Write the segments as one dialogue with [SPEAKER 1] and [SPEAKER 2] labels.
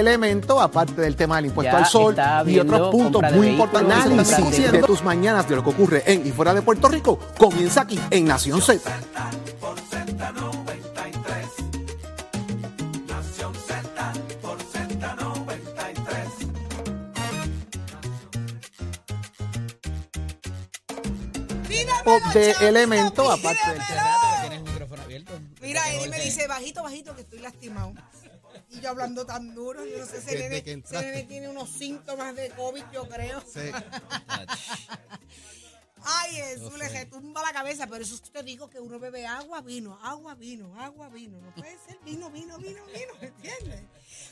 [SPEAKER 1] elemento, aparte del tema del impuesto
[SPEAKER 2] Ya
[SPEAKER 1] al sol y otros puntos muy importantes.
[SPEAKER 2] compra de-
[SPEAKER 1] Análisis de tus mañanas de lo que ocurre en y fuera de Puerto Rico comienza aquí en Nación Z.
[SPEAKER 3] por Z93. Nación Z por Z93.
[SPEAKER 1] tipo de elemento, aparte del
[SPEAKER 4] Hace rato que tienes el micrófono abierto.
[SPEAKER 5] Mira, Eddie me dice, bajito, bajito, que estoy lastimado. Y yo hablando tan duro, yo no sé,
[SPEAKER 6] Desde
[SPEAKER 5] nene,
[SPEAKER 6] que
[SPEAKER 5] ese
[SPEAKER 6] entraste.
[SPEAKER 5] nene tiene unos síntomas de COVID, yo creo.
[SPEAKER 6] Sí.
[SPEAKER 5] Ay, Jesús, le retumba la cabeza, pero eso te digo que uno bebe agua, vino, agua, vino, agua, vino. No puede ser vino, vino, vino, vino, ¿me entiendes?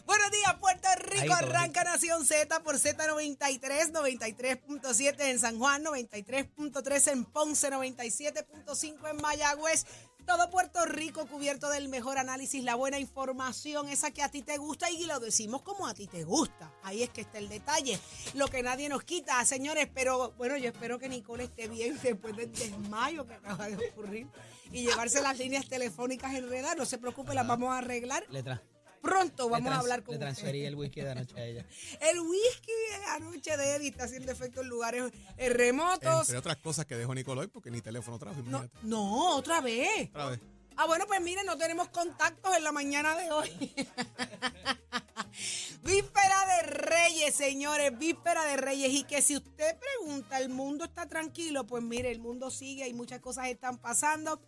[SPEAKER 5] Buenos días, Puerto Rico.
[SPEAKER 4] Ahí,
[SPEAKER 5] Arranca Nación Z por Z93, 93.7 en San Juan, 93.3 en Ponce, 97.5 en Mayagüez. Todo Puerto Rico cubierto del mejor análisis, la buena información, esa que a ti te gusta y lo decimos como a ti te gusta. Ahí es que está el detalle. Lo que nadie nos quita, señores, pero bueno, yo espero que Nicole esté bien después del desmayo que acaba de ocurrir y llevarse las líneas telefónicas enredadas. No se preocupe, las vamos a arreglar.
[SPEAKER 4] Le, tra-
[SPEAKER 5] Pronto vamos a hablar con
[SPEAKER 4] Le
[SPEAKER 5] usted.
[SPEAKER 4] transferí el whisky de anoche a ella.
[SPEAKER 5] El whisky de anoche de Eddie está haciendo efecto en lugares eh, remotos.
[SPEAKER 6] Entre otras cosas que dejó Nicoloy porque ni teléfono trajo.
[SPEAKER 5] No, no, otra vez.
[SPEAKER 6] Otra vez.
[SPEAKER 5] Ah, bueno, pues miren, no tenemos contactos en la mañana de hoy. víspera de Reyes, señores, víspera de Reyes. Y que si usted pregunta, ¿el mundo está tranquilo? Pues mire, el mundo sigue y muchas cosas están pasando.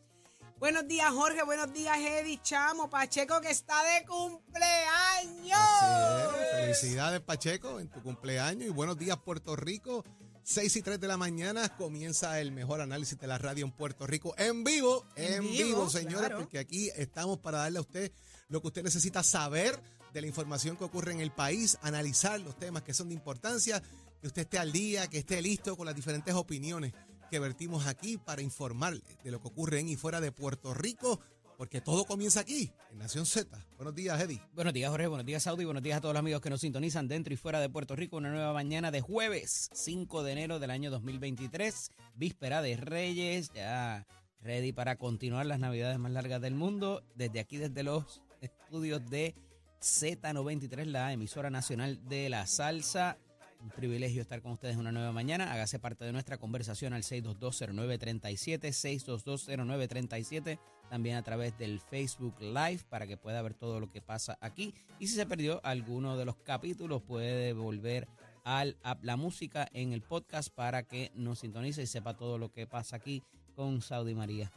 [SPEAKER 5] Buenos días, Jorge. Buenos días, Eddie Chamo. Pacheco, que está de cumpleaños.
[SPEAKER 6] Así es. Felicidades, Pacheco, en tu cumpleaños. Y buenos días, Puerto Rico. 6 y 3 de la mañana comienza el mejor análisis de la radio en Puerto Rico. En vivo, en,
[SPEAKER 5] En
[SPEAKER 6] vivo,
[SPEAKER 5] vivo,
[SPEAKER 6] señores,
[SPEAKER 5] claro.
[SPEAKER 6] porque aquí estamos para darle a usted lo que usted necesita saber de la información que ocurre en el país, analizar los temas que son de importancia, que usted esté al día, que esté listo con las diferentes opiniones que vertimos aquí para informarle de lo que ocurre en y fuera de Puerto Rico, porque todo comienza aquí, en Nación Z. Buenos días, Eddie.
[SPEAKER 4] Buenos días, Jorge. Buenos días, Saudi. Buenos días a todos los amigos que nos sintonizan dentro y fuera de Puerto Rico. Una nueva mañana de jueves, 5 de enero del año 2023. Víspera de Reyes. Ya ready para continuar las navidades más largas del mundo. Desde aquí, desde los estudios de Z93, la emisora nacional de la salsa. Un privilegio estar con ustedes una nueva mañana. Hágase parte de nuestra conversación al 6220937, 6220937, también a través del Facebook Live para que pueda ver todo lo que pasa aquí. Y si se perdió alguno de los capítulos, puede volver al, la música en el podcast para que nos sintonice y sepa todo lo que pasa aquí con Saudi María.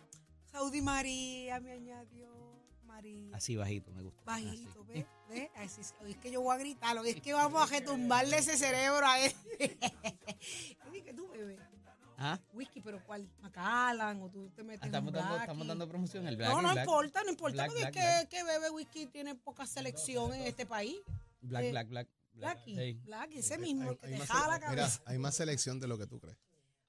[SPEAKER 5] Saudi María me añadió. María.
[SPEAKER 4] Así bajito, me gusta.
[SPEAKER 5] Bajito,
[SPEAKER 4] Así.
[SPEAKER 5] ¿ves? ¿Ves? Así es, hoy es que yo voy a gritar, hoy es que vamos a retumbarle ese cerebro a él. ¿qué tú bebes?
[SPEAKER 4] Ah,
[SPEAKER 5] Whisky, pero ¿cuál? ¿Macallan o tú te metes
[SPEAKER 4] estamos
[SPEAKER 5] un
[SPEAKER 4] dando, estamos dando promoción. El Black,
[SPEAKER 5] No, no
[SPEAKER 4] Black,
[SPEAKER 5] importa, no importa,
[SPEAKER 4] Black,
[SPEAKER 5] porque
[SPEAKER 4] Black,
[SPEAKER 5] es
[SPEAKER 4] Black.
[SPEAKER 5] que, que bebe whisky tiene poca selección en este país.
[SPEAKER 4] Black,
[SPEAKER 5] eh,
[SPEAKER 4] Black, Black. Black,
[SPEAKER 5] Blackie,
[SPEAKER 4] hey.
[SPEAKER 5] Blackie, ese mismo,
[SPEAKER 6] Hay-
[SPEAKER 5] que
[SPEAKER 6] hay
[SPEAKER 5] te jala la
[SPEAKER 6] sele- mira,
[SPEAKER 5] cabeza.
[SPEAKER 6] hay más selección de lo que tú crees.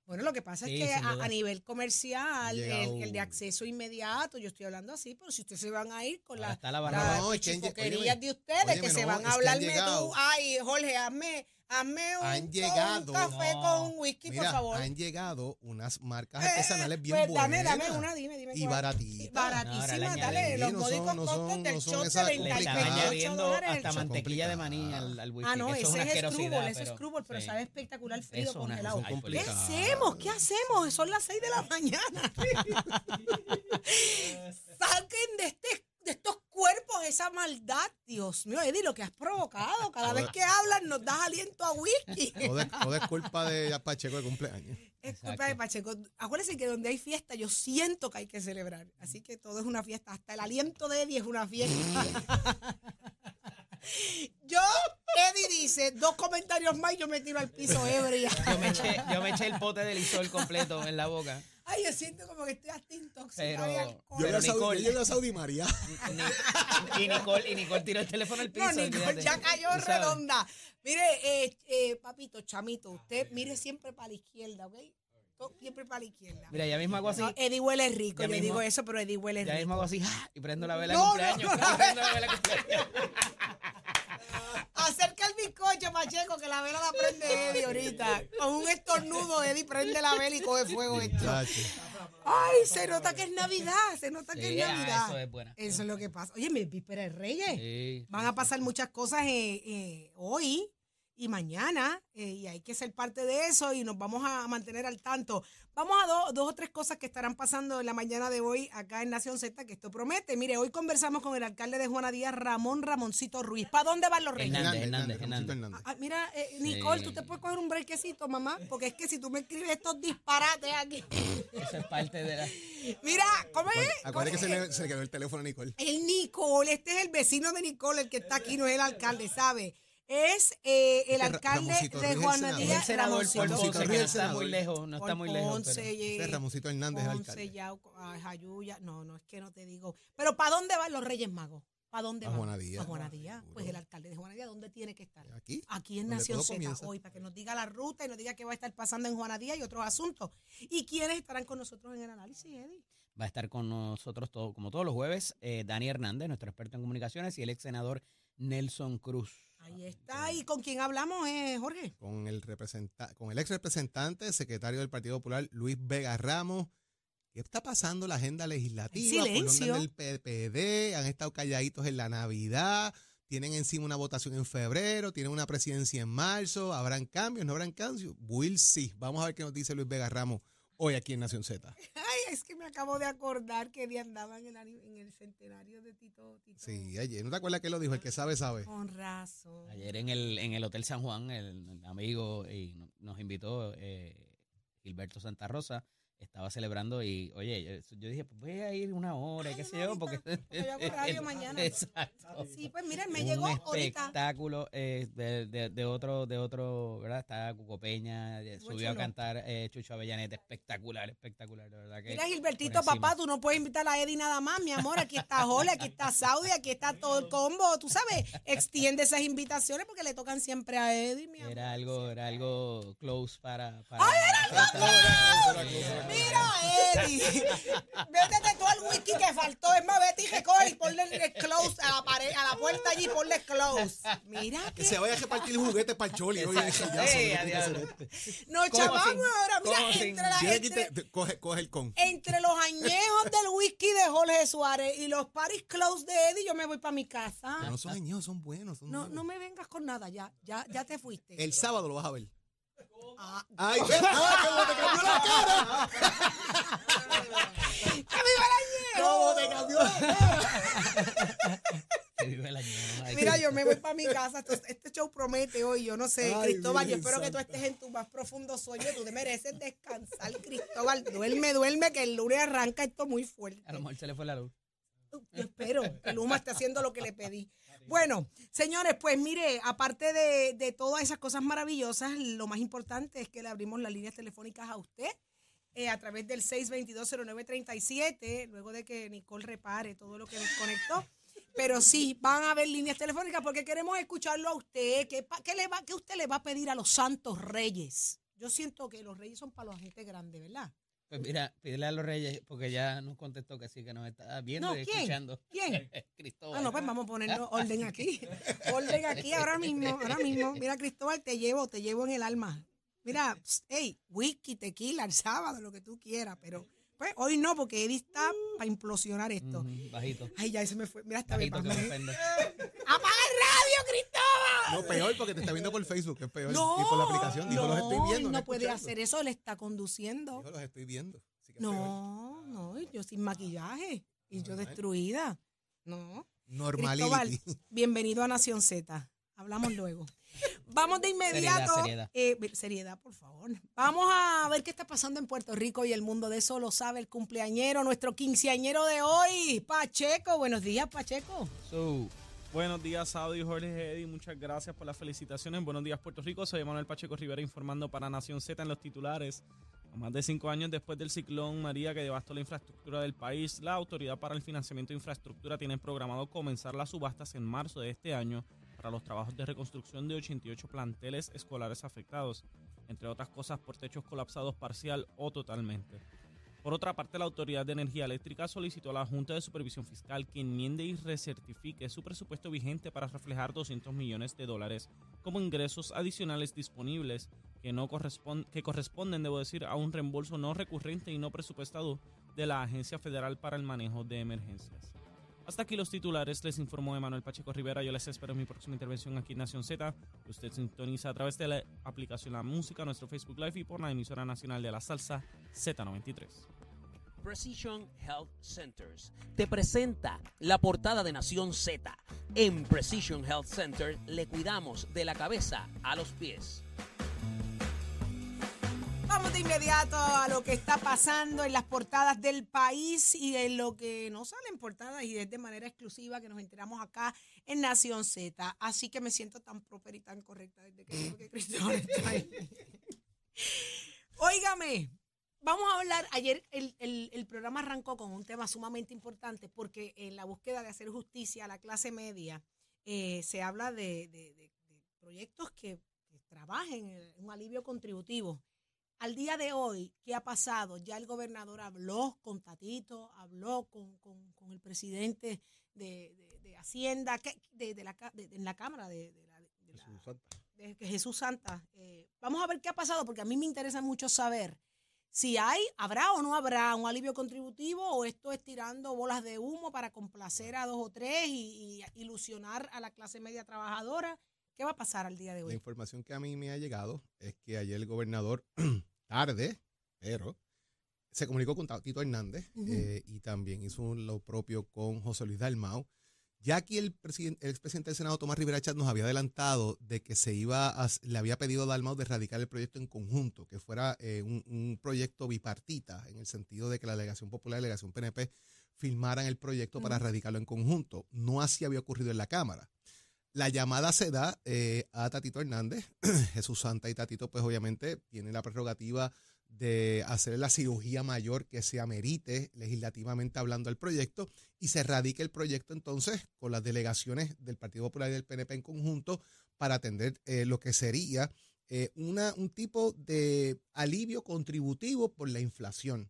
[SPEAKER 5] Bueno, lo que pasa
[SPEAKER 4] Sí,
[SPEAKER 5] es que a, nivel comercial, el, el de acceso inmediato, yo estoy hablando así, pero si ustedes se van a ir con la,
[SPEAKER 4] la
[SPEAKER 5] las.
[SPEAKER 6] No, óyeme,
[SPEAKER 5] de ustedes, que se
[SPEAKER 6] no,
[SPEAKER 5] van a hablarme tú, ay, Jorge, hazme, hazme un,
[SPEAKER 6] Han
[SPEAKER 5] un
[SPEAKER 6] llegado-
[SPEAKER 5] café
[SPEAKER 4] No.
[SPEAKER 5] con whisky,
[SPEAKER 6] Mira,
[SPEAKER 5] por favor.
[SPEAKER 6] han llegado unas marcas
[SPEAKER 5] Eh,
[SPEAKER 6] artesanales bien
[SPEAKER 5] pues,
[SPEAKER 6] buenas.
[SPEAKER 5] Dame, dame una, dime, dime.
[SPEAKER 6] Y baratitas.
[SPEAKER 4] No, ahora
[SPEAKER 5] Baratísima,
[SPEAKER 4] le
[SPEAKER 5] dale, los
[SPEAKER 6] no
[SPEAKER 5] módicos
[SPEAKER 6] no
[SPEAKER 5] costos del
[SPEAKER 6] no
[SPEAKER 5] shot de
[SPEAKER 6] esas-
[SPEAKER 4] Le
[SPEAKER 5] 28
[SPEAKER 4] están
[SPEAKER 6] Complicada.
[SPEAKER 4] añadiendo
[SPEAKER 5] dólares
[SPEAKER 4] hasta mantequilla de maní al, al whisky.
[SPEAKER 5] Ah, no, ese es Scrubble, ese es Scrubble, pero
[SPEAKER 4] sí.
[SPEAKER 5] sabe espectacular frío congelado. ¿Qué hacemos? ¿Qué hacemos? Son las 6 de la mañana. Saquen de, este, de estos esa maldad. Dios mío, Eddie, lo que has provocado. Cada vez que hablas nos das aliento a whisky.
[SPEAKER 6] Todo es, todo es culpa de Pacheco de cumpleaños.
[SPEAKER 5] Es culpa de Pacheco. Acuérdense que donde hay fiesta, yo siento que hay que celebrar. Así que todo es una fiesta. Hasta el aliento de Eddie es una fiesta. yo, Eddie dice, dos comentarios más y yo me tiro al piso ebria.
[SPEAKER 4] Yo me, eché, yo me eché el pote de lisol completo en la boca.
[SPEAKER 5] Ay, yo siento como que estoy hasta de alcohol.
[SPEAKER 6] Yo
[SPEAKER 4] Pero
[SPEAKER 6] llegué, a Saudi, yo María.
[SPEAKER 4] Y, Nicole, y Nicole tiró el teléfono al piso.
[SPEAKER 5] No, Nicole
[SPEAKER 4] olvídate.
[SPEAKER 5] ya cayó redonda. Mire, eh, eh, papito, chamito, usted mire siempre para la izquierda, ¿ok? siempre para la izquierda.
[SPEAKER 4] Mira, ya mismo hago así.
[SPEAKER 5] No, Eddie huele rico,
[SPEAKER 4] Ya
[SPEAKER 5] yo
[SPEAKER 4] mismo-
[SPEAKER 5] digo eso, pero Eddie huele
[SPEAKER 4] Ya mismo hago
[SPEAKER 5] rico.
[SPEAKER 4] así ¡ah! y prendo la vela
[SPEAKER 5] No,
[SPEAKER 4] de
[SPEAKER 5] no,
[SPEAKER 4] cumpleaños.
[SPEAKER 5] no.
[SPEAKER 4] Prendo la vela de cumpleaños.
[SPEAKER 5] Pacheco, que la vela la prende Eddie ahorita. Con un estornudo, Eddie prende la vela y coge fuego esto. Ay, se nota que es Navidad, se nota que
[SPEAKER 4] Sí,
[SPEAKER 5] es
[SPEAKER 4] ah,
[SPEAKER 5] Navidad.
[SPEAKER 4] eso es buena.
[SPEAKER 5] Eso es lo que pasa. Oye, mi víspera de Reyes.
[SPEAKER 4] Sí.
[SPEAKER 5] Van a pasar muchas cosas eh, eh, hoy y mañana eh, y hay que ser parte de eso y nos vamos a mantener al tanto. Vamos a do- dos o tres cosas que estarán pasando en la mañana de hoy acá en Nación Z, que esto promete. Mire, hoy conversamos con el alcalde de Juana Díaz, Ramón Ramoncito Ruiz. ¿Para dónde van los reyes?
[SPEAKER 4] Hernández, Hernández, Hernández.
[SPEAKER 5] Ah, mira, eh, Nicole,
[SPEAKER 4] Sí.
[SPEAKER 5] tú te puedes coger un brequecito, mamá, porque es que si tú me escribes estos disparates aquí.
[SPEAKER 4] Eso es parte de la.
[SPEAKER 5] Mira, ¿cómo es?
[SPEAKER 6] Acuérdate que se le, se le quedó el teléfono a Nicole.
[SPEAKER 5] El Nicole, este es el vecino de Nicole, el que está aquí, no es el alcalde, ¿sabe? Es eh, el alcalde
[SPEAKER 6] Ramoncito
[SPEAKER 5] de
[SPEAKER 6] Ruiz, el
[SPEAKER 5] Juana
[SPEAKER 6] senador.
[SPEAKER 4] Es
[SPEAKER 5] Díaz.
[SPEAKER 4] el senador por
[SPEAKER 5] Ramoncito
[SPEAKER 6] Ramoncito
[SPEAKER 4] Ponce, que
[SPEAKER 6] Ruiz,
[SPEAKER 4] no está
[SPEAKER 6] senador.
[SPEAKER 4] muy lejos, no está muy lejos.
[SPEAKER 5] Ponce,
[SPEAKER 4] pero-
[SPEAKER 5] eh,
[SPEAKER 6] es Ramoncito Hernández, el
[SPEAKER 5] Ponce,
[SPEAKER 6] alcalde.
[SPEAKER 5] Yauco, ah, Jayuya. No, no, es que no te digo. Pero ¿para dónde van los Reyes Magos? ¿Para dónde
[SPEAKER 6] A
[SPEAKER 5] van?
[SPEAKER 6] Juana Díaz.
[SPEAKER 5] A Juana Díaz.
[SPEAKER 6] Seguro.
[SPEAKER 5] Pues el alcalde de Juana Díaz, ¿dónde tiene que estar?
[SPEAKER 6] Aquí.
[SPEAKER 5] Aquí en
[SPEAKER 6] donde
[SPEAKER 5] Nación
[SPEAKER 6] todo
[SPEAKER 5] Z
[SPEAKER 6] comienza.
[SPEAKER 5] hoy, para que nos diga la ruta y nos diga qué va a estar pasando en Juana Díaz y otros asuntos. ¿Y quiénes estarán con nosotros en el análisis, Eddie?
[SPEAKER 4] Va a estar con nosotros todo, como todos los jueves, eh, Dani Hernández, nuestro experto en comunicaciones, y el ex senador Nelson Cruz.
[SPEAKER 5] Ahí está. ¿Y con quién hablamos, eh, Jorge?
[SPEAKER 6] Con el, representa con el ex representante, secretario del Partido Popular, Luis Vega Ramos. ¿Qué está pasando la agenda legislativa? ¿Por dónde
[SPEAKER 5] Silencio.
[SPEAKER 6] anda el PPD? Han estado calladitos en la Navidad. Tienen encima una votación en febrero. Tienen una presidencia en marzo. ¿Habrán cambios? ¿No habrán cambios? Will sí. Vamos a ver qué nos dice Luis Vega Ramos hoy aquí en Nación Z.
[SPEAKER 5] Ay, es que me acabo de acordar que día andaban en el, en el centenario de Tito. Tito.
[SPEAKER 6] Sí, ayer. ¿No te acuerdas que lo dijo? El que sabe, sabe.
[SPEAKER 5] Con razón.
[SPEAKER 4] Ayer en el, en el Hotel San Juan, el, el amigo y no- nos invitó eh, Gilberto Santa Rosa, estaba celebrando y, oye, yo, dije, pues voy a ir una hora, y qué sé yo, porque...
[SPEAKER 5] yo hago radio mañana.
[SPEAKER 4] Exacto.
[SPEAKER 5] Sí, pues mira, me
[SPEAKER 4] un
[SPEAKER 5] llegó ahorita.
[SPEAKER 4] espectáculo eh, de, de- de otro, de otro, ¿verdad? Está Cuco Peña, eh, subió a cantar eh, Chucho Avellaneta, espectacular, espectacular, de verdad que...
[SPEAKER 5] Mira, Gilbertito, papá, tú no puedes invitar a Eddie nada más, mi amor. Aquí está Jole, aquí está Saudi, aquí está todo el combo. Tú sabes, extiende esas invitaciones porque le tocan siempre a Eddie, mi amor.
[SPEAKER 4] Era algo, era algo close para... para
[SPEAKER 5] Mira, Eddie. Métete todo el whisky que faltó. Es más, vete y recoge y ponle el close a la pared, a la puerta allí y ponle close. Mira
[SPEAKER 6] Que
[SPEAKER 5] que.
[SPEAKER 6] se vaya a repartir juguetes para el choli. Oye,
[SPEAKER 4] ¿Cómo
[SPEAKER 5] chavamos
[SPEAKER 4] sin-
[SPEAKER 5] ahora. Mira, entre, la- entre-
[SPEAKER 6] te- coge, coge el con.
[SPEAKER 5] entre los añejos del whisky de Jorge Suárez y los paris close de Eddie, yo me voy para mi casa.
[SPEAKER 6] Ya no son años, son buenos. Son
[SPEAKER 5] No,
[SPEAKER 6] buenos.
[SPEAKER 5] no me vengas con nada, ya, ya, ya te fuiste.
[SPEAKER 6] El sábado lo vas a ver.
[SPEAKER 5] Ah,
[SPEAKER 6] ¡Ay, ven! ¡Ah, cómo te cambió la cara!
[SPEAKER 5] ¡Que viva el añejo!
[SPEAKER 6] ¡Cómo te cambió la cara!
[SPEAKER 5] Mira, yo me voy para mi casa. Esto- este show promete hoy. Yo no sé,
[SPEAKER 6] Ay,
[SPEAKER 5] Cristóbal. Yo espero que tú estés en tu más profundo sueño. Tú te mereces descansar, Cristóbal. Duerme, duerme, que el lunes arranca esto muy fuerte.
[SPEAKER 4] A lo mejor se le fue la luz.
[SPEAKER 5] Yo espero que Luma esté haciendo lo que le pedí. Bueno, señores, pues mire, aparte de, todas esas cosas maravillosas, lo más importante es que le abrimos las líneas telefónicas a usted eh, a través del 6220937, luego de que Nicole repare todo lo que desconectó. Pero sí, van a haber líneas telefónicas porque queremos escucharlo a usted. ¿Qué, pa- qué le va, qué usted le va a pedir a los santos reyes? Yo siento que los reyes son para la gente grande, ¿verdad?
[SPEAKER 4] Pues mira, pídele a los reyes, porque ya nos contestó que sí, que nos está viendo
[SPEAKER 5] No,
[SPEAKER 4] y
[SPEAKER 5] ¿quién?
[SPEAKER 4] escuchando.
[SPEAKER 5] ¿Quién?
[SPEAKER 4] Cristóbal.
[SPEAKER 5] Ah, no, pues vamos a ponernos orden aquí. Orden aquí ahora mismo, ahora mismo. Mira, Cristóbal, te llevo, te llevo en el alma. Mira, hey, whisky, tequila, el sábado, lo que tú quieras, pero pues hoy no, porque Eddie está para implosionar esto.
[SPEAKER 4] Bajito.
[SPEAKER 5] Ay, ya se me fue. Mira, más
[SPEAKER 4] me.
[SPEAKER 5] ¡Apaga el Cristóbal!
[SPEAKER 6] No, peor porque te está viendo por Facebook, es peor.
[SPEAKER 5] No,
[SPEAKER 6] y por la aplicación. Dijo, los estoy
[SPEAKER 5] no,
[SPEAKER 6] viendo.
[SPEAKER 5] no puede
[SPEAKER 6] escuchando.
[SPEAKER 5] hacer eso, él está conduciendo.
[SPEAKER 6] Dijo, los estoy viendo. Así que es peor.
[SPEAKER 5] No, no, yo sin maquillaje y yo destruida. No. Cristóbal, bienvenido a Nación Z. Hablamos luego. Vamos de inmediato.
[SPEAKER 4] Seriedad, seriedad.
[SPEAKER 5] Eh, seriedad, por favor. Vamos a ver qué está pasando en Puerto Rico y el mundo de eso lo sabe el cumpleañero, nuestro quinceañero de hoy, Pacheco. Buenos días, Pacheco.
[SPEAKER 4] So,
[SPEAKER 2] Buenos días, Saudi, Jorge Eddy. Muchas gracias por las felicitaciones. Buenos días, Puerto Rico. Soy Manuel Pacheco Rivera informando para Nación Z en los titulares. Más de cinco años después del ciclón María que devastó la infraestructura del país, la Autoridad para el Financiamiento de Infraestructura tiene programado comenzar las subastas en marzo de este año para los trabajos de reconstrucción de 88 planteles escolares afectados. entre otras cosas por techos colapsados parcial o totalmente. Por otra parte, la Autoridad de Energía Eléctrica solicitó a la Junta de Supervisión Fiscal que enmiende y recertifique su presupuesto vigente para reflejar 200 millones de dólares como ingresos adicionales disponibles que, no que corresponden, debo decir, a un reembolso no recurrente y no presupuestado de la Agencia Federal para el Manejo de Emergencias. Hasta aquí los titulares, les informó Emanuel Pacheco Rivera. Yo les espero en mi próxima intervención aquí en Nación Z. Usted sintoniza a través de la aplicación La Música, nuestro Facebook Live y por la emisora nacional de la salsa Z93.
[SPEAKER 7] Precision Health Centers te presenta la portada de Nación Z. En Precision Health Center le cuidamos de la cabeza a los pies.
[SPEAKER 5] De inmediato a lo que está pasando en las portadas del país y en lo que no sale en portadas y es de manera exclusiva que nos enteramos acá en Nación Z. Así que me siento tan próspera y tan correcta desde que digo que Cristóbal está ahí. Óigame, vamos a hablar, ayer el, el- el programa arrancó con un tema sumamente importante porque en la búsqueda de hacer justicia a la clase media eh, se habla de, de- de- de proyectos que, trabajen en un alivio contributivo. Al día de hoy, ¿qué ha pasado? Ya el gobernador habló con Tatito, habló con, con- con el presidente de, de- de Hacienda, de, de la, en la Cámara de, de la, Jesús Santa. Eh, vamos a ver qué ha pasado, porque a mí me interesa mucho saber si hay, habrá o no habrá un alivio contributivo o esto es tirando bolas de humo para complacer a dos o tres y, y ilusionar a la clase media trabajadora. ¿Qué va a pasar al día de
[SPEAKER 6] La
[SPEAKER 5] hoy?
[SPEAKER 6] información que a mí me ha llegado es que ayer el gobernador, tarde, pero se comunicó con Tito Hernández eh, y también hizo lo propio con José Luis Dalmau. Ya aquí el, presidente, el expresidente del Senado, Tomás Rivera Chat, nos había adelantado de que se iba a, le había pedido a Dalmau de erradicar el proyecto en conjunto, que fuera eh, un, un proyecto bipartita, en el sentido de que la delegación popular y la delegación PNP firmaran el proyecto para
[SPEAKER 5] Ujú.
[SPEAKER 6] erradicarlo en conjunto. No así había ocurrido en la Cámara. La llamada se da eh, a Tatito Hernández. Jesús Santa y Tatito, pues obviamente tienen la prerrogativa de hacer la cirugía mayor que se amerite legislativamente hablando del proyecto y se radique el proyecto entonces con las delegaciones del Partido Popular y del PNP en conjunto para atender eh, lo que sería eh, una, un tipo de alivio contributivo por la inflación.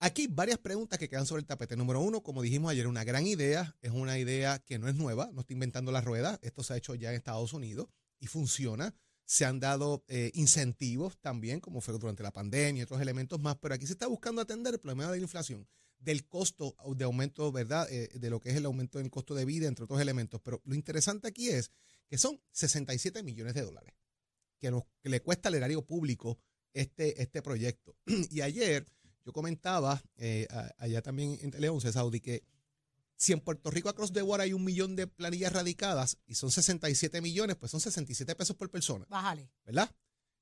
[SPEAKER 6] Aquí varias preguntas que quedan sobre el tapete. Número uno, como dijimos ayer, una gran idea. Es una idea que no es nueva, no está inventando la rueda. Esto se ha hecho ya en Estados Unidos y funciona. Se han dado eh, incentivos también, como fue durante la pandemia y otros elementos más, pero aquí se está buscando atender el problema de la inflación, del costo de aumento, ¿verdad? Eh, de lo que es el aumento del costo de vida, entre otros elementos. Pero lo interesante aquí es que son 67 millones de dólares que, que le cuesta al erario público este, este proyecto. y ayer yo comentaba eh, allá también en Tele 11, Saudi, que si en Puerto Rico across the board hay un millón de planillas radicadas y son 67 millones, pues son 67 pesos por persona,
[SPEAKER 5] Bájale.
[SPEAKER 6] ¿verdad?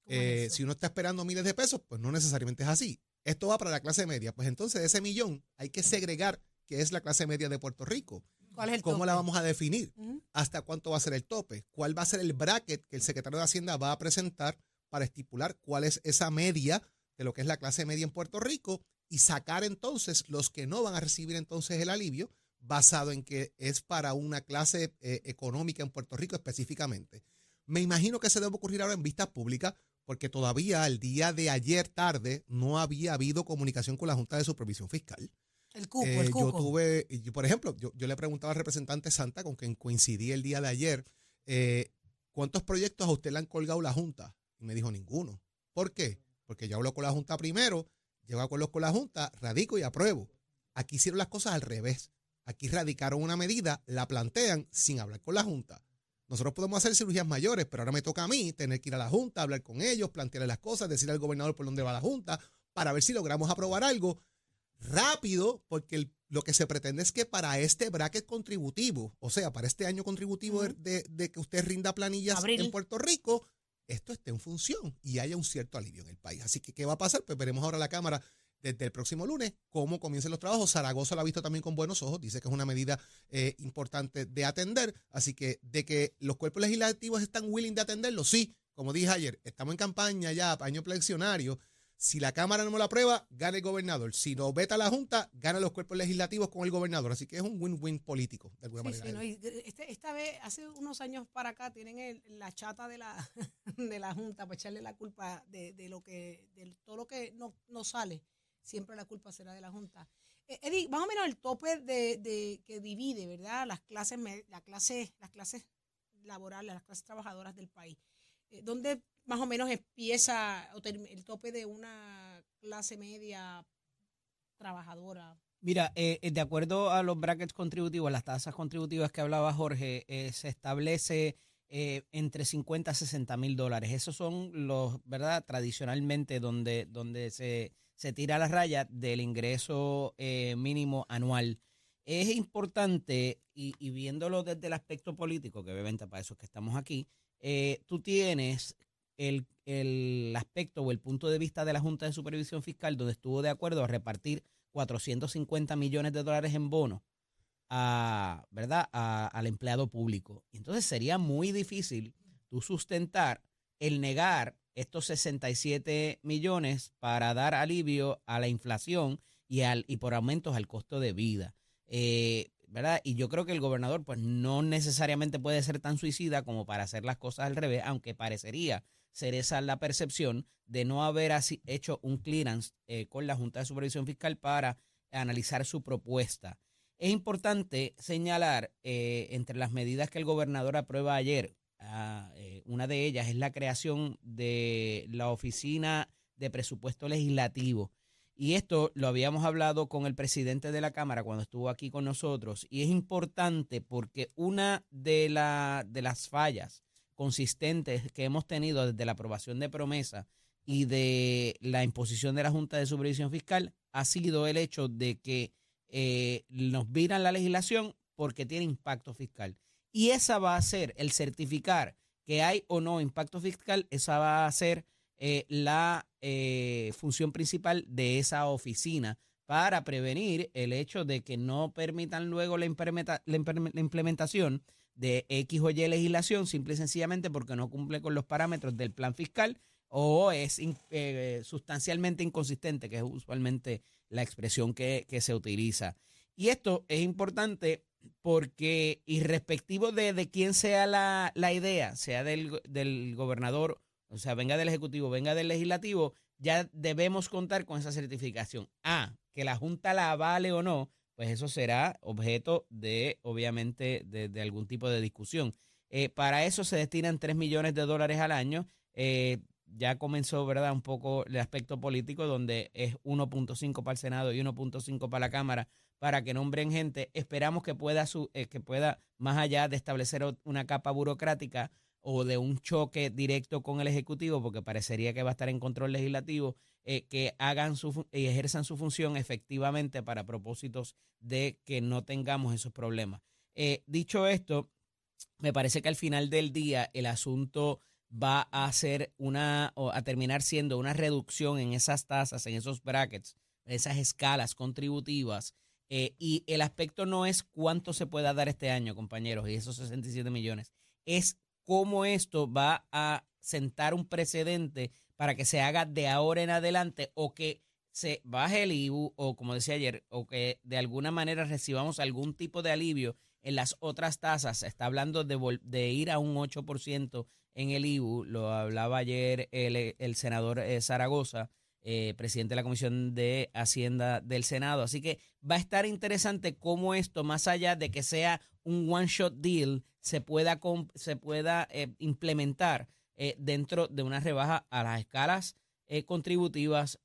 [SPEAKER 5] ¿Cómo es
[SPEAKER 6] Eh, si uno está esperando miles de pesos, pues no necesariamente es así. Esto va para la clase media. Pues entonces de ese millón hay que segregar qué es la clase media de Puerto Rico.
[SPEAKER 5] ¿Cuál es el
[SPEAKER 6] ¿Cómo la vamos a definir? Hasta cuánto va a ser el tope, cuál va a ser el bracket que el secretario de Hacienda va a presentar para estipular cuál es esa media de lo que es la clase media en Puerto Rico y sacar entonces los que no van a recibir entonces el alivio basado en que es para una clase eh, económica en Puerto Rico específicamente. Me imagino que se debe ocurrir ahora en vistas públicas porque todavía al día de ayer tarde no había habido comunicación con la Junta de Supervisión Fiscal.
[SPEAKER 5] El cuco,
[SPEAKER 6] Eh,
[SPEAKER 5] el
[SPEAKER 6] yo tuve, yo, por ejemplo, yo, yo le preguntaba al representante Santa, con quien coincidí el día de ayer, eh, ¿cuántos proyectos a usted le han colgado la Junta? Y me dijo, ninguno. ¿Por qué? Porque yo hablo con la Junta primero, llego a acuerdos con la Junta, radico y apruebo. Aquí hicieron las cosas al revés. Aquí radicaron una medida, la plantean sin hablar con la Junta. Nosotros podemos hacer cirugías mayores, pero ahora me toca a mí tener que ir a la Junta, hablar con ellos, plantearles las cosas, decirle al gobernador por dónde va la Junta, para ver si logramos aprobar algo rápido, porque el- lo que se pretende es que para este bracket contributivo, o sea, para este año contributivo de-
[SPEAKER 5] Ujú.
[SPEAKER 6] de, de que usted rinda planillas
[SPEAKER 5] Abril.
[SPEAKER 6] en Puerto Rico, esto esté en función y haya un cierto alivio en el país. Así que, ¿qué va a pasar? Pues veremos ahora la Cámara desde el próximo lunes cómo comiencen los trabajos. Zaragoza lo ha visto también con buenos ojos, dice que es una medida eh, importante de atender. Así que de que los cuerpos legislativos están willing de atenderlo, sí, como dije ayer, estamos en campaña ya, año eleccionario, Si la Cámara no me lo aprueba, gana el gobernador. Si no veta la Junta, gana los cuerpos legislativos con el gobernador. Así que es un win-win político, de alguna
[SPEAKER 5] Sí,
[SPEAKER 6] manera.
[SPEAKER 5] sí, no, y este- esta vez, hace unos años para acá, tienen el- la chata de la, de la Junta para echarle la culpa de, de lo que, de todo lo que no, no sale. Siempre la culpa será de la Junta. Eh, Eddie, más o menos el tope de, de que divide, ¿verdad? Las clases, la clase, las clases laborales, las clases trabajadoras del país. Eh, ¿Dónde más o menos empieza el tope de una clase media trabajadora?
[SPEAKER 4] Mira, eh, eh, de acuerdo a los brackets contributivos, las tasas contributivas que hablaba Jorge, se establece entre 50 a 60 mil dólares. Esos son los, ¿verdad? Tradicionalmente donde, donde se, se tira la raya del ingreso mínimo anual. Es importante, y, viéndolo desde el aspecto político, que obviamente para eso es que estamos aquí, eh, tú tienes el, el aspecto o el punto de vista de la Junta de Supervisión Fiscal, donde estuvo de acuerdo a repartir 450 millones de dólares en bonos a, ¿verdad? A- al empleado público. Entonces sería muy difícil tú sustentar el negar estos 67 millones para dar alivio a la inflación y, al, y por aumentos al costo de vida. Eh, ¿verdad? Y yo creo que el gobernador pues no necesariamente puede ser tan suicida como para hacer las cosas al revés, aunque parecería ser esa la percepción de no haber así hecho un clearance eh, con la Junta de Supervisión Fiscal para analizar su propuesta. Es importante señalar eh, entre las medidas que el gobernador aprueba ayer, ah, eh, una de ellas es la creación de la Oficina de Presupuesto Legislativo. Y esto lo habíamos hablado con el presidente de la Cámara cuando estuvo aquí con nosotros. Y es importante porque una de, la, de las fallas consistentes que hemos tenido desde la aprobación de promesa y de la imposición de la Junta de Supervisión Fiscal ha sido el hecho de que eh, nos viran la legislación porque tiene impacto fiscal. Y esa va a ser el certificar que hay o no impacto fiscal, esa va a ser eh, la eh, función principal de esa oficina para prevenir el hecho de que no permitan luego la, implementación de X o Y legislación simple y sencillamente porque no cumple con los parámetros del plan fiscal o es eh, sustancialmente inconsistente, que es usualmente la expresión que, que se utiliza. Y esto es importante porque, irrespectivo de, de quién sea la, la idea, sea del, del gobernador, o sea, venga del Ejecutivo, venga del Legislativo, ya debemos contar con esa certificación. Ah, que la Junta la avale o no, pues eso será objeto de, obviamente, de, algún tipo de discusión. Eh, para eso se destinan 3 millones de dólares al año. Eh, ya comenzó, ¿verdad? Un poco el aspecto político, donde es 1.5 para el Senado y 1.5 para la Cámara, para que nombren gente. Esperamos que pueda, su, eh, que pueda, más allá de establecer una capa burocrática o de un choque directo con el Ejecutivo, porque parecería que va a estar en control legislativo, eh, que hagan su y ejerzan su función efectivamente para propósitos de que no tengamos esos problemas. Eh, dicho esto, me parece que al final del día el asunto va a ser una o a terminar siendo una reducción en esas tasas, en esos brackets, esas escalas contributivas. eh, y el aspecto no es cuánto se pueda dar este año, compañeros, y esos 67 millones, es cómo esto va a sentar un precedente para que se haga de ahora en adelante o que se baje el IBU o como decía ayer, o que de alguna manera recibamos algún tipo de alivio en las otras tasas. Se está hablando de, de ir a un 8% en el IBU, lo hablaba ayer el, el senador eh, Zaragoza, eh, presidente de la Comisión de Hacienda del Senado. Así que va a estar interesante cómo esto, más allá de que sea un one-shot deal, se pueda, se pueda eh, implementar eh, dentro de una rebaja a las escalas eh, contributivas,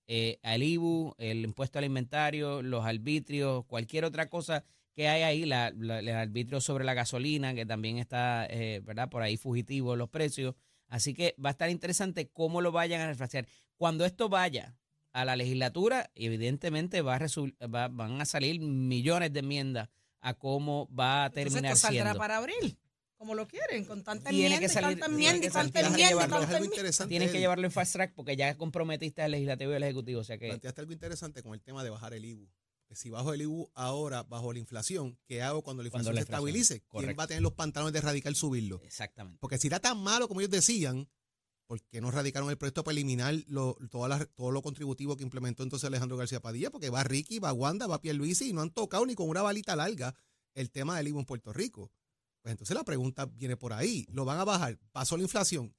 [SPEAKER 4] al IBU, el impuesto al inventario, los arbitrios, cualquier otra cosa que hay ahí, la, la- el arbitrio sobre la gasolina, que también está, ¿verdad? Por ahí fugitivo los precios. Así que va a estar interesante cómo lo vayan a refrasear. Cuando esto vaya a la legislatura, evidentemente va a resul- va- van a salir millones de enmiendas a cómo va a
[SPEAKER 5] Entonces
[SPEAKER 4] terminar
[SPEAKER 5] esto saldrá
[SPEAKER 4] siendo.
[SPEAKER 5] para abril, como lo quieren, con tanta enmienda
[SPEAKER 4] que
[SPEAKER 5] y
[SPEAKER 4] salir-
[SPEAKER 5] tanta enmienda
[SPEAKER 4] que
[SPEAKER 5] y tanta enmienda y tanta.
[SPEAKER 4] Tienes que llevarlo en fast track porque ya comprometiste al legislativo y al ejecutivo. O sea que
[SPEAKER 6] Planteaste algo interesante con el tema de bajar el IBU. Que si bajo el IBU ahora, bajo la inflación, ¿qué hago cuando la
[SPEAKER 4] Cuando
[SPEAKER 6] inflación
[SPEAKER 4] la
[SPEAKER 6] se
[SPEAKER 4] inflación,
[SPEAKER 6] estabilice? ¿Quién va a tener los pantalones de radical subirlo?
[SPEAKER 4] exactamente.
[SPEAKER 6] Porque si era tan malo como ellos decían, ¿por qué no radicaron el proyecto para eliminar lo, todas las- todo lo contributivo que implementó entonces Alejandro García Padilla? Porque va Ricky, va Wanda, va Pierluisi y no han tocado ni con una balita larga el tema del IVA en Puerto Rico. Pues entonces la pregunta viene por ahí. ¿Lo van a bajar? ¿Pasó la inflación?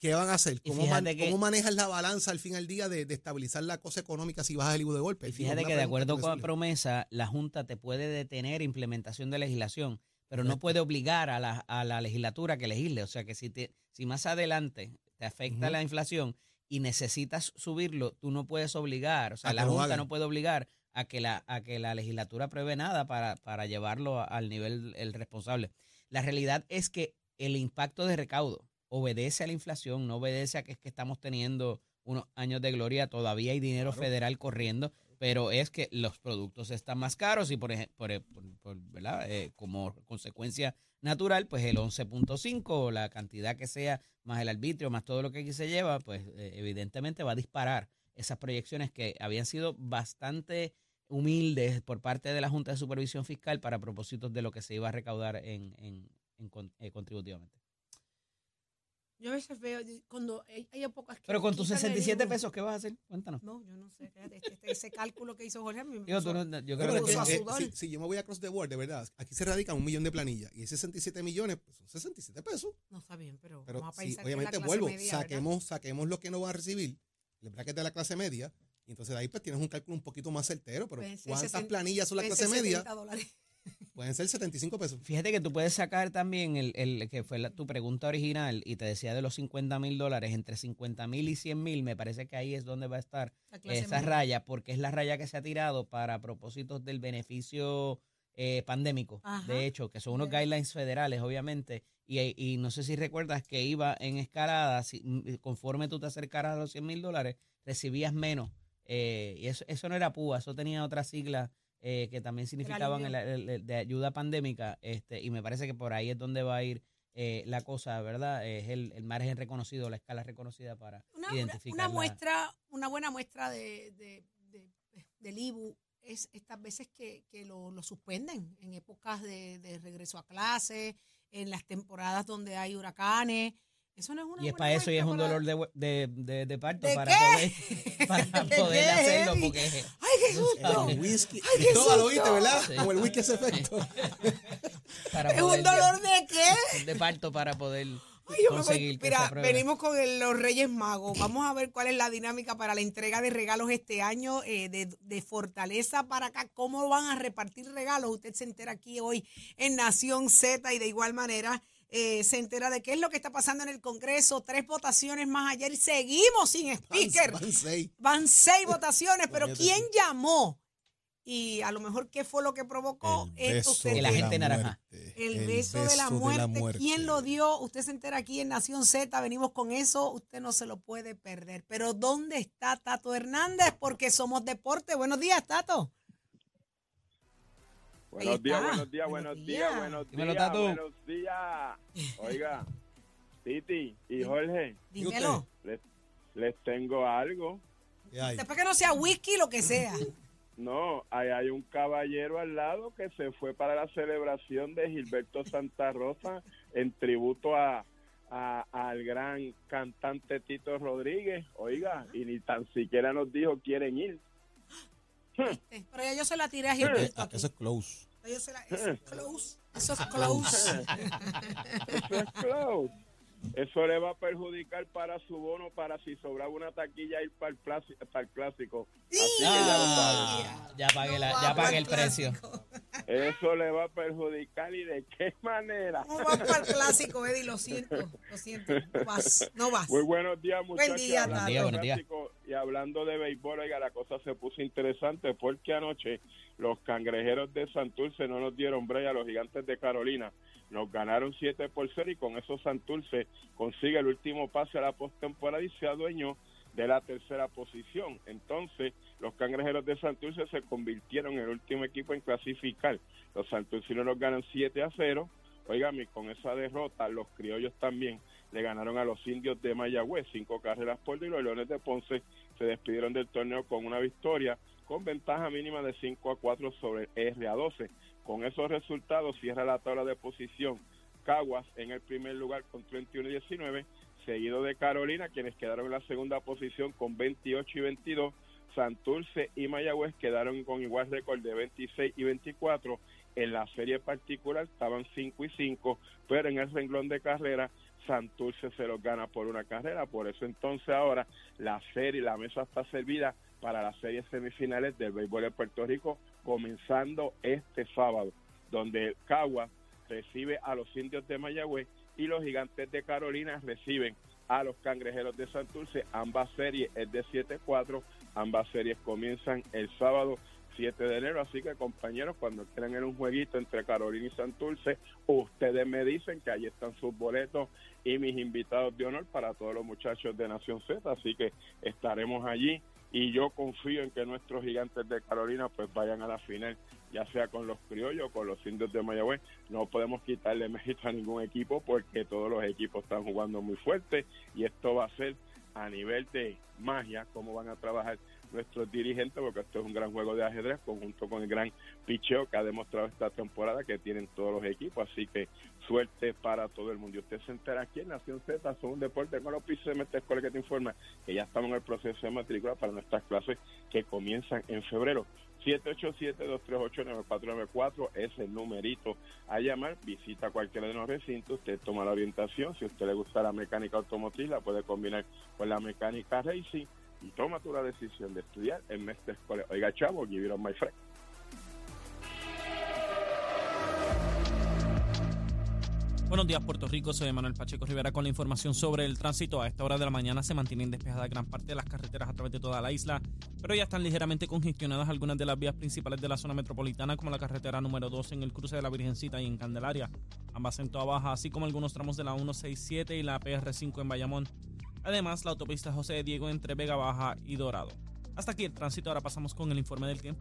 [SPEAKER 6] ¿Qué van a hacer? ¿Cómo,
[SPEAKER 4] fíjate
[SPEAKER 6] man-
[SPEAKER 4] que-
[SPEAKER 6] cómo manejas la balanza al fin del día de, de estabilizar la cosa económica si bajas el IVA de golpe?
[SPEAKER 4] Y fíjate que de acuerdo con la promesa, la Junta te puede detener implementación de legislación, pero no puede obligar a la, a la legislatura que legisle. O sea que si, te, si más adelante te afecta la inflación y necesitas subirlo, tú no puedes obligar, o sea,
[SPEAKER 6] A
[SPEAKER 4] la Junta no puede obligar a que la, a que la legislatura apruebe nada para, para llevarlo a- al nivel el responsable. La realidad es que el impacto de recaudo obedece a la inflación, no obedece a que es que estamos teniendo unos años de gloria, todavía hay dinero federal corriendo, pero es que los productos están más caros y por ejemplo, por, por- por, ¿verdad? Eh, como consecuencia natural, pues el 11.5, la cantidad que sea, más el arbitrio, más todo lo que aquí se lleva, pues eh, evidentemente va a disparar esas proyecciones que habían sido bastante humildes por parte de la Junta de Supervisión Fiscal para propósitos de lo que se iba a recaudar en, en- en eh, contributivamente.
[SPEAKER 5] Yo a veces veo cuando hay, hay épocas que.
[SPEAKER 4] Pero con tus
[SPEAKER 5] quitan el
[SPEAKER 4] 67
[SPEAKER 5] IVA.
[SPEAKER 4] pesos, ¿qué vas a hacer? Cuéntanos.
[SPEAKER 5] No, yo no sé. este- este- ese cálculo que hizo Jorge a mí me
[SPEAKER 4] Digo, tú
[SPEAKER 5] puso-
[SPEAKER 4] no- yo creo que
[SPEAKER 5] a
[SPEAKER 6] eh, si, si yo me voy a cross the board, de verdad, aquí se radican un millón de planillas y esos 67 millones pues, son 67 pesos.
[SPEAKER 5] No está bien, pero,
[SPEAKER 6] Pero
[SPEAKER 5] vamos a pensar que
[SPEAKER 6] obviamente
[SPEAKER 5] la clase
[SPEAKER 6] vuelvo,
[SPEAKER 5] media, ¿verdad?
[SPEAKER 6] saquemos, saquemos lo que no van a recibir, el bracket de la clase media, y entonces de ahí pues tienes un cálculo un poquito más certero, pero
[SPEAKER 5] ser
[SPEAKER 6] ¿cuántas
[SPEAKER 5] 60
[SPEAKER 6] planillas son la clase media?
[SPEAKER 5] 70 dólares.
[SPEAKER 6] Pueden ser 75 pesos.
[SPEAKER 4] Fíjate que tú puedes sacar también el, el que fue la- tu pregunta original y te decía de los 50 mil dólares, entre 50 mil y 100 mil, me parece que ahí es donde va a estar esa
[SPEAKER 5] media.
[SPEAKER 4] raya, porque es la raya que se ha tirado para propósitos del beneficio eh, pandémico.
[SPEAKER 5] Ajá.
[SPEAKER 4] De hecho, que son unos guidelines federales, obviamente, y, y no sé si recuerdas que iba en escalada, si- mm, conforme tú te acercaras a los 100 mil dólares, recibías menos. eh, y eso, eso no era PUA, eso tenía otra sigla eh, que también significaban el,
[SPEAKER 5] alivio.
[SPEAKER 4] el- el de ayuda pandémica, este, y me parece que por ahí es donde va a ir eh, la cosa, ¿verdad? Es el, el margen reconocido, la escala reconocida para
[SPEAKER 5] Una,
[SPEAKER 4] identificar.
[SPEAKER 5] una muestra, una buena muestra de, de- de- del IBU es estas veces que, que lo, lo suspenden en épocas de, de regreso a clase, en las temporadas donde hay huracanes. Eso no es una
[SPEAKER 4] Y es para eso y es un
[SPEAKER 5] para-
[SPEAKER 4] dolor de, de, de- de parto
[SPEAKER 5] ¿De
[SPEAKER 4] para
[SPEAKER 5] qué?
[SPEAKER 4] poder, para
[SPEAKER 5] ¿De
[SPEAKER 4] poder
[SPEAKER 5] qué,
[SPEAKER 4] hacerlo porque
[SPEAKER 5] ¡Ay, qué susto!
[SPEAKER 6] El whisky.
[SPEAKER 5] ¡Ay, qué
[SPEAKER 6] lo ¿verdad?
[SPEAKER 4] Sí.
[SPEAKER 6] Como el whisky ese efecto.
[SPEAKER 4] para
[SPEAKER 5] ¿Es
[SPEAKER 4] poder
[SPEAKER 5] un dolor de qué?
[SPEAKER 4] de parto para poder
[SPEAKER 5] Ay, yo me voy- Mira, venimos con el- los Reyes Magos. Vamos a ver cuál es la dinámica para la entrega de regalos este año eh, de, de Fortaleza para acá. ¿Cómo van a repartir regalos? Usted se entera aquí hoy en Nación Z y de igual manera eh, se entera de qué es lo que está pasando en el Congreso. Tres votaciones más ayer y seguimos sin speaker.
[SPEAKER 6] Van seis.
[SPEAKER 5] Van seis votaciones, pero ¿quién llamó? Y a lo mejor, ¿qué fue lo que provocó esto?
[SPEAKER 4] De la gente naranja.
[SPEAKER 5] El, beso, de, la muerte. ¿Quién lo dio? Usted se entera aquí en Nación Z. Venimos con eso. Usted no se lo puede perder. Pero ¿dónde está Tato Hernández? Porque somos deporte. Buenos días, Tato.
[SPEAKER 8] Buenos días, buenos días,
[SPEAKER 5] Buenos
[SPEAKER 8] buenos días,
[SPEAKER 5] días.
[SPEAKER 8] buenos
[SPEAKER 4] Dímelo,
[SPEAKER 8] días,
[SPEAKER 4] Tatu.
[SPEAKER 8] buenos días. Oiga, Titi y Jorge,
[SPEAKER 5] Dímelo.
[SPEAKER 8] les, les tengo algo.
[SPEAKER 5] Después que no sea whisky, lo que sea.
[SPEAKER 8] No, ahí hay un caballero al lado que se fue para la celebración de Gilberto Santa Rosa en tributo a, a- al gran cantante Tito Rodríguez. Oiga, y ni tan siquiera nos dijo quieren ir.
[SPEAKER 5] Pero ya yo se la tiré a Gilberto
[SPEAKER 6] Ah,
[SPEAKER 5] aquí.
[SPEAKER 6] Eso es close.
[SPEAKER 5] Yo se la- eso es close. Eso es close.
[SPEAKER 8] Eso es close. Eso le va a perjudicar para su bono, para si sobraba una taquilla ir para el, plasi- para el clásico. Así que ya lo.
[SPEAKER 4] Ah, ya pagué, la- ya pagué el precio.
[SPEAKER 8] Eso le va a perjudicar y de qué manera.
[SPEAKER 5] No vas para el clásico, Eddie. Lo siento. Lo siento. No vas. No vas.
[SPEAKER 8] Muy buenos días, muchachos.
[SPEAKER 5] día,
[SPEAKER 8] Hablando clásico Y hablando de béisbol, oiga, la cosa se puso interesante porque anoche los cangrejeros de Santurce no nos dieron break a los gigantes de Carolina. Nos ganaron 7 por 0 y con eso Santurce consigue el último pase a la postemporada y se adueñó de la tercera posición. Entonces, los cangrejeros de Santurce se convirtieron en el último equipo en clasificar. Los santurcinos los ganan 7 a 0. Oigan, y con esa derrota, los criollos también le ganaron a los indios de Mayagüez, cinco carreras por y los leones de Ponce se despidieron del torneo con una victoria con ventaja mínima de 5 a 4 sobre el R a 12. Con esos resultados cierra la tabla de posición Caguas en el primer lugar con 31 y 19, seguido de Carolina, quienes quedaron en la segunda posición con 28 y 22. Santurce y Mayagüez quedaron con igual récord de 26 y 24. En la serie particular estaban 5 y 5, pero en el renglón de carrera Santurce se los gana por una carrera. Por eso entonces ahora la serie, la mesa está servida para las series semifinales del béisbol de Puerto Rico, comenzando este sábado, donde Cagua recibe a los indios de Mayagüez y los gigantes de Carolina reciben a los cangrejeros de Santurce. Ambas series es de 7-4, ambas series comienzan el sábado 7 de enero, así que compañeros, cuando quieran en un jueguito entre Carolina y Santurce, ustedes me dicen que ahí están sus boletos y mis invitados de honor para todos los muchachos de Nación Z, así que estaremos allí y yo confío en que nuestros gigantes de Carolina pues vayan a la final, ya sea con los criollos o con los indios de Mayagüez. No podemos quitarle mérito a ningún equipo porque todos los equipos están jugando muy fuerte y esto va a ser a nivel de magia cómo van a trabajar nuestros dirigentes porque esto es un gran juego de ajedrez conjunto con el gran picheo que ha demostrado esta temporada que tienen todos los equipos así que suerte para todo el mundo y usted se entera aquí en Nación Z son un deporte los pisos de Mestre Escuela que te informa que ya estamos en el proceso de matrícula para nuestras clases que comienzan en febrero 787-238-9494 es el numerito a llamar. Visita cualquiera de los recintos, usted toma la orientación. Si a usted le gusta la mecánica automotriz, la puede combinar con la mecánica racing y toma tú decisión de estudiar en Mestre Escuela. Oiga, chavo, give it on my friend.
[SPEAKER 2] Buenos días, Puerto Rico. Soy Manuel Pacheco Rivera con la información sobre el tránsito. A esta hora de la mañana se mantienen despejadas gran parte de las carreteras a través de toda la isla, pero ya están ligeramente congestionadas algunas de las vías principales de la zona metropolitana, como la carretera número 2 en el cruce de la Virgencita y en Candelaria, ambas en toda baja, así como algunos tramos de la 167 y la PR5 en Bayamón. Además, la autopista José de Diego entre Vega Baja y Dorado. Hasta aquí el tránsito, ahora pasamos con el informe del tiempo.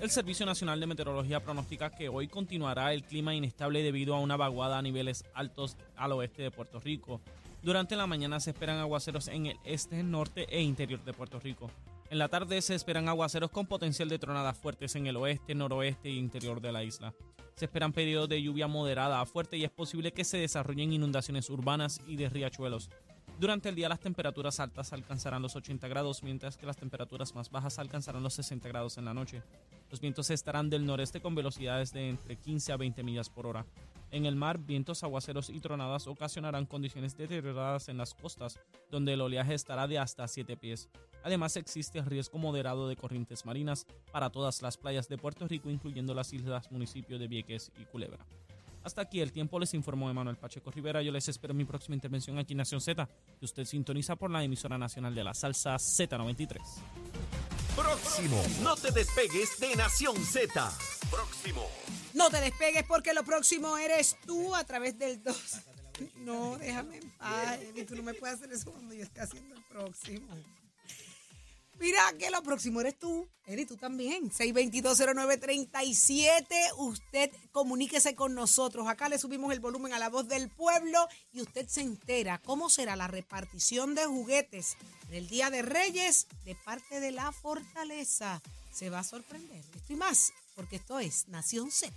[SPEAKER 2] El Servicio Nacional de Meteorología pronostica que hoy continuará el clima inestable debido a una vaguada a niveles altos al oeste de Puerto Rico. Durante la mañana se esperan aguaceros en el este, norte e interior de Puerto Rico. En la tarde se esperan aguaceros con potencial de tronadas fuertes en el oeste, noroeste e interior de la isla. Se esperan periodos de lluvia moderada a fuerte y es posible que se desarrollen inundaciones urbanas y de riachuelos. Durante el día las temperaturas altas alcanzarán los 80 grados, mientras que las temperaturas más bajas alcanzarán los 60 grados en la noche. Los vientos estarán del noreste con velocidades de entre 15 a 20 millas por hora. En el mar, vientos, aguaceros y tronadas ocasionarán condiciones deterioradas en las costas, donde el oleaje estará de hasta 7 pies. Además, existe riesgo moderado de corrientes marinas para todas las playas de Puerto Rico, incluyendo las islas municipios de Vieques y Culebra. Hasta aquí el tiempo, les informó Emanuel Pacheco Rivera. Yo les espero en mi próxima intervención aquí en Nación Z, que usted sintoniza por la emisora nacional de la salsa Z93.
[SPEAKER 9] Próximo. No te despegues de Nación Z. Próximo.
[SPEAKER 5] No te despegues porque lo próximo eres tú a través del 2. No, déjame en paz. Tú no me puedes hacer eso cuando yo esté haciendo el próximo. Mira que lo próximo eres tú. Eri, tú también. 6220937. Usted comuníquese con nosotros. Acá le subimos el volumen a la voz del pueblo y usted se entera cómo será la repartición de juguetes en el Día de Reyes de parte de la Fortaleza. Se va a sorprender. Esto y más, porque esto es Nación Z.